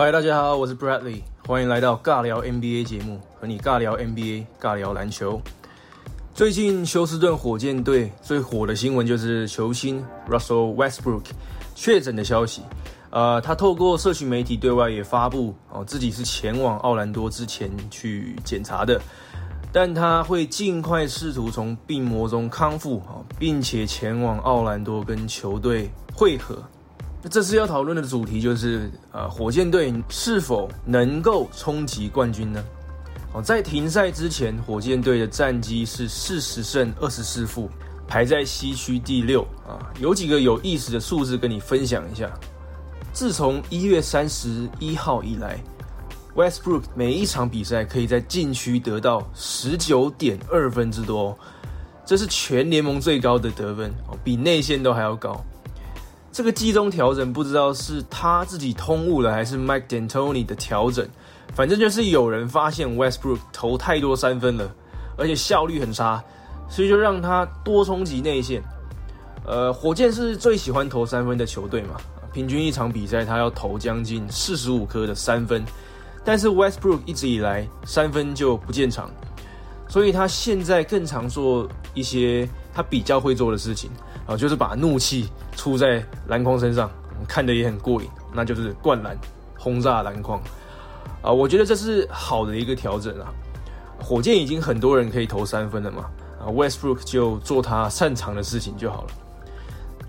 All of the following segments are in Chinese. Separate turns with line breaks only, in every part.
嗨，大家好，我是 Bradley，欢迎来到尬聊 NBA 节目，和你尬聊 NBA，尬聊篮球。最近休斯顿火箭队最火的新闻就是球星 Russell Westbrook 确诊的消息。呃，他透过社群媒体对外也发布哦，自己是前往奥兰多之前去检查的，但他会尽快试图从病魔中康复啊，并且前往奥兰多跟球队会合。那这次要讨论的主题就是，呃，火箭队是否能够冲击冠军呢？哦，在停赛之前，火箭队的战绩是四十胜二十四负，排在西区第六啊。有几个有意思的数字跟你分享一下。自从一月三十一号以来，Westbrook 每一场比赛可以在禁区得到十九点二分之多，这是全联盟最高的得分哦，比内线都还要高。这个季中调整不知道是他自己通悟了，还是 Mike D'Antoni 的调整。反正就是有人发现 Westbrook 投太多三分了，而且效率很差，所以就让他多冲击内线。呃，火箭是最喜欢投三分的球队嘛，平均一场比赛他要投将近四十五颗的三分，但是 Westbrook 一直以来三分就不见长，所以他现在更常做一些他比较会做的事情啊，就是把怒气出在篮筐身上，看得也很过瘾，那就是灌篮轰炸篮筐。啊，我觉得这是好的一个调整啊。火箭已经很多人可以投三分了嘛，啊，Westbrook 就做他擅长的事情就好了。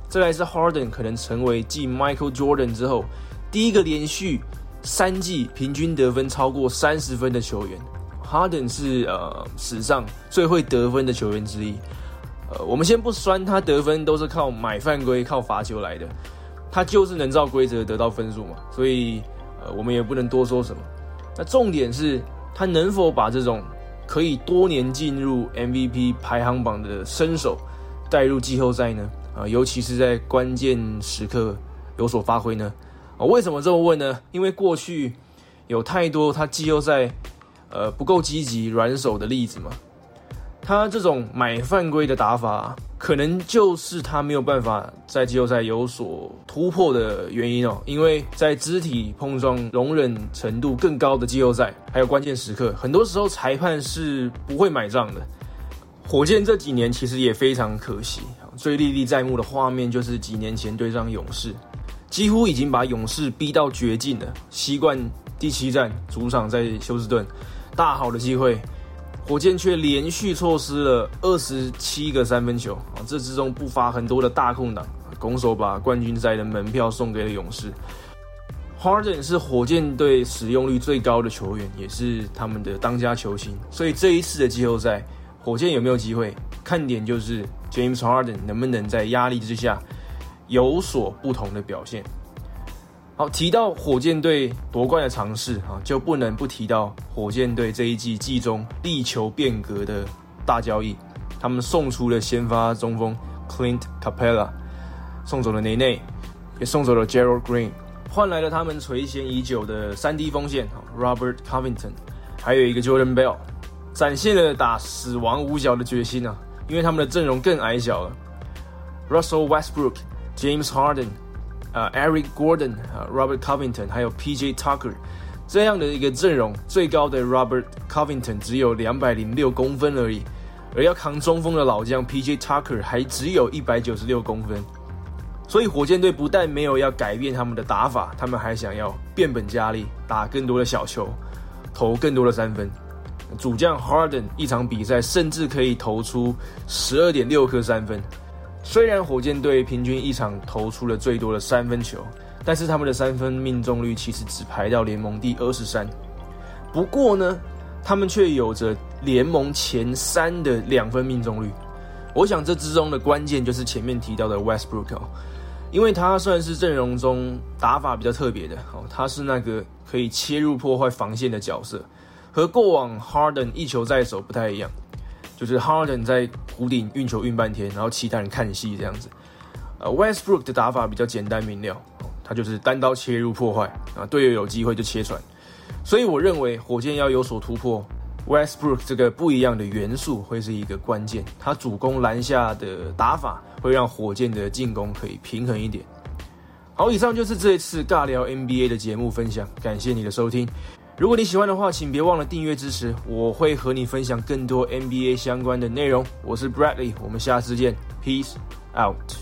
再来是 Harden 可能成为继 Michael Jordan 之后第一个连续三季平均得分超过三十分的球员。Harden 是呃史上最会得分的球员之一。呃，我们先不酸他得分都是靠买犯规、靠罚球来的，他就是能照规则得到分数嘛，所以呃我们也不能多说什么。那重点是他能否把这种可以多年进入 MVP 排行榜的身手带入季后赛呢？啊，尤其是在关键时刻有所发挥呢？啊，为什么这么问呢？因为过去有太多他季后赛呃不够积极、软手的例子嘛。他这种买犯规的打法。可能就是他没有办法在季后赛有所突破的原因哦，因为在肢体碰撞容忍程度更高的季后赛，还有关键时刻，很多时候裁判是不会买账的。火箭这几年其实也非常可惜，最历历在目的画面就是几年前对上勇士，几乎已经把勇士逼到绝境了。西冠第七战主场在休斯顿，大好的机会。火箭却连续错失了二十七个三分球啊！这之中不乏很多的大空档，拱手把冠军赛的门票送给了勇士。Harden 是火箭队使用率最高的球员，也是他们的当家球星。所以这一次的季后赛，火箭有没有机会？看点就是 James Harden 能不能在压力之下有所不同的表现。好，提到火箭队夺冠的尝试啊，就不能不提到火箭队这一季季中力求变革的大交易。他们送出了先发中锋 Clint Capella，送走了内内，也送走了 Gerald Green，换来了他们垂涎已久的三 D 锋线 Robert Covington，还有一个 Jordan Bell，展现了打死亡五角的决心啊！因为他们的阵容更矮小了，Russell Westbrook，James Harden。呃，Eric Gordon 啊，Robert Covington，还有 P.J. Tucker 这样的一个阵容，最高的 Robert Covington 只有两百零六公分而已，而要扛中锋的老将 P.J. Tucker 还只有一百九十六公分。所以火箭队不但没有要改变他们的打法，他们还想要变本加厉，打更多的小球，投更多的三分。主将 Harden 一场比赛甚至可以投出十二点六颗三分。虽然火箭队平均一场投出了最多的三分球，但是他们的三分命中率其实只排到联盟第二十三。不过呢，他们却有着联盟前三的两分命中率。我想这之中的关键就是前面提到的 Westbrook，因为他算是阵容中打法比较特别的哦，他是那个可以切入破坏防线的角色，和过往 Harden 一球在手不太一样。就是 Harden 在湖顶运球运半天，然后其他人看戏这样子。呃，Westbrook 的打法比较简单明了，他就是单刀切入破坏啊，队友有机会就切传。所以我认为火箭要有所突破，Westbrook 这个不一样的元素会是一个关键。他主攻篮下的打法会让火箭的进攻可以平衡一点。好，以上就是这一次尬聊 NBA 的节目分享，感谢你的收听。如果你喜欢的话，请别忘了订阅支持，我会和你分享更多 NBA 相关的内容。我是 Bradley，我们下次见，Peace out。